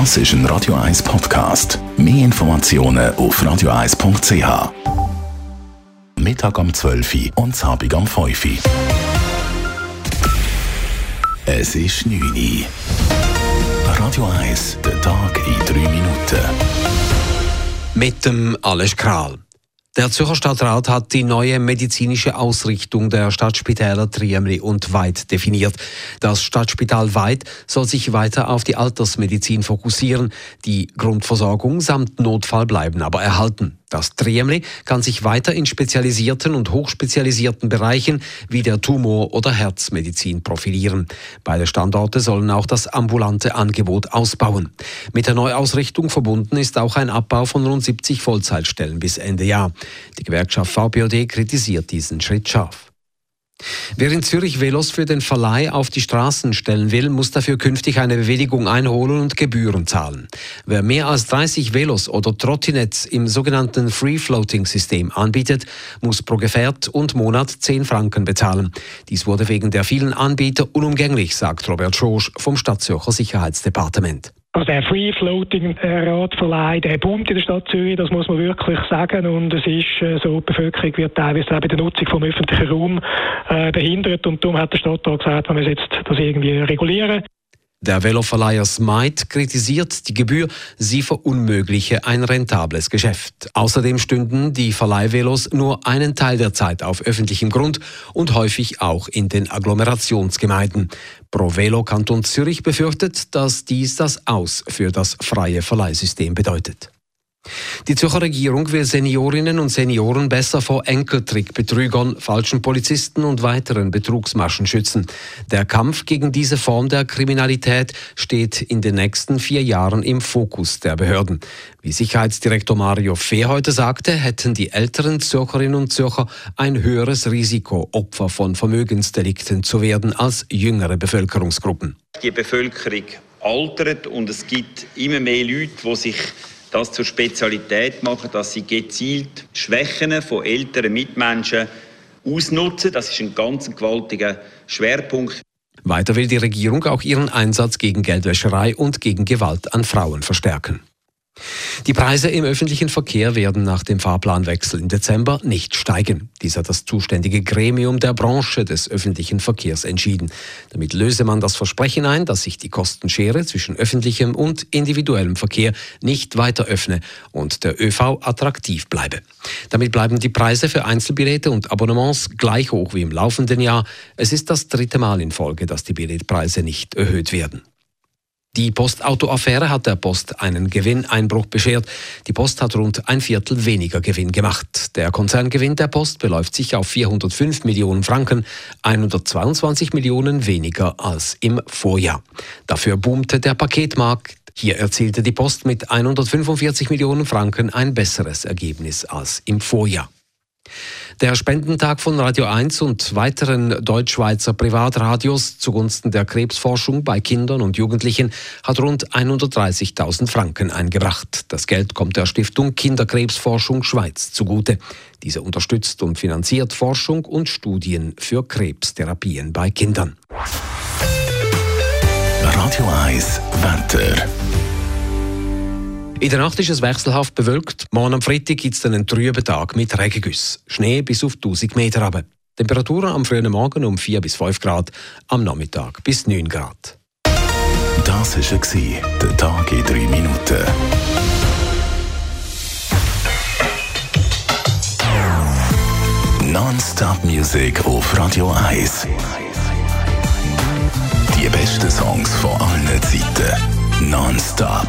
Das ist ein Radio 1 Podcast. Mehr Informationen auf radio1.ch. Mittag um 12 Uhr und Abend um 5 Uhr. Es ist 9 Uhr. Radio 1, der Tag in 3 Minuten. Mit dem Alles Kral. Der Zürcher Stadtrat hat die neue medizinische Ausrichtung der Stadtspitäler Triemli und Weid definiert. Das Stadtspital Weid soll sich weiter auf die Altersmedizin fokussieren. Die Grundversorgung samt Notfall bleiben aber erhalten. Das Triemli kann sich weiter in spezialisierten und hochspezialisierten Bereichen wie der Tumor- oder Herzmedizin profilieren. Beide Standorte sollen auch das ambulante Angebot ausbauen. Mit der Neuausrichtung verbunden ist auch ein Abbau von rund 70 Vollzeitstellen bis Ende Jahr. Die Gewerkschaft VPOD kritisiert diesen Schritt scharf. Wer in Zürich Velos für den Verleih auf die Straßen stellen will, muss dafür künftig eine Bewilligung einholen und Gebühren zahlen. Wer mehr als 30 Velos oder Trottinetts im sogenannten Free-Floating-System anbietet, muss pro Gefährt und Monat 10 Franken bezahlen. Dies wurde wegen der vielen Anbieter unumgänglich, sagt Robert Schorsch vom Stadtzürcher Sicherheitsdepartement. Also der Free-Floating-Radverleih, der boomt in der Stadt Zürich, das muss man wirklich sagen. Und es ist äh, so, die Bevölkerung wird teilweise auch bei der Nutzung vom öffentlichen Raum äh, behindert. Und darum hat der Stadtrat gesagt, man muss jetzt das irgendwie regulieren. Der Veloverleiher Smite kritisiert die Gebühr, sie verunmögliche ein rentables Geschäft. Außerdem stünden die Verleihvelos nur einen Teil der Zeit auf öffentlichem Grund und häufig auch in den Agglomerationsgemeinden. Pro Velo Kanton Zürich befürchtet, dass dies das Aus für das freie Verleihsystem bedeutet. Die Zürcher Regierung will Seniorinnen und Senioren besser vor Enkeltrickbetrügern, falschen Polizisten und weiteren Betrugsmaschen schützen. Der Kampf gegen diese Form der Kriminalität steht in den nächsten vier Jahren im Fokus der Behörden. Wie Sicherheitsdirektor Mario Fehr heute sagte, hätten die älteren Zürcherinnen und Zürcher ein höheres Risiko, Opfer von Vermögensdelikten zu werden als jüngere Bevölkerungsgruppen. Die Bevölkerung altert und es gibt immer mehr Leute, die sich das zur Spezialität machen, dass sie gezielt Schwächen von älteren Mitmenschen ausnutzen. Das ist ein ganz gewaltiger Schwerpunkt. Weiter will die Regierung auch ihren Einsatz gegen Geldwäscherei und gegen Gewalt an Frauen verstärken. Die Preise im öffentlichen Verkehr werden nach dem Fahrplanwechsel im Dezember nicht steigen. Dies hat das zuständige Gremium der Branche des öffentlichen Verkehrs entschieden. Damit löse man das Versprechen ein, dass sich die Kostenschere zwischen öffentlichem und individuellem Verkehr nicht weiter öffne und der ÖV attraktiv bleibe. Damit bleiben die Preise für Einzelbillete und Abonnements gleich hoch wie im laufenden Jahr. Es ist das dritte Mal in Folge, dass die Billetpreise nicht erhöht werden. Die Postauto-Affäre hat der Post einen Gewinneinbruch beschert. Die Post hat rund ein Viertel weniger Gewinn gemacht. Der Konzerngewinn der Post beläuft sich auf 405 Millionen Franken, 122 Millionen weniger als im Vorjahr. Dafür boomte der Paketmarkt. Hier erzielte die Post mit 145 Millionen Franken ein besseres Ergebnis als im Vorjahr. Der Spendentag von Radio 1 und weiteren Deutschschweizer Privatradios zugunsten der Krebsforschung bei Kindern und Jugendlichen hat rund 130.000 Franken eingebracht. Das Geld kommt der Stiftung Kinderkrebsforschung Schweiz zugute. Diese unterstützt und finanziert Forschung und Studien für Krebstherapien bei Kindern. Radio 1 Wetter. In der Nacht ist es wechselhaft bewölkt. Morgen am Freitag gibt es einen trüben Tag mit Regengüssen. Schnee bis auf 1000 Meter runter. Temperaturen am frühen Morgen um 4 bis 5 Grad, am Nachmittag bis 9 Grad. Das war der Tag in 3 Minuten. Non-Stop-Musik auf Radio 1. Die besten Songs von allen Zeiten. Non-Stop.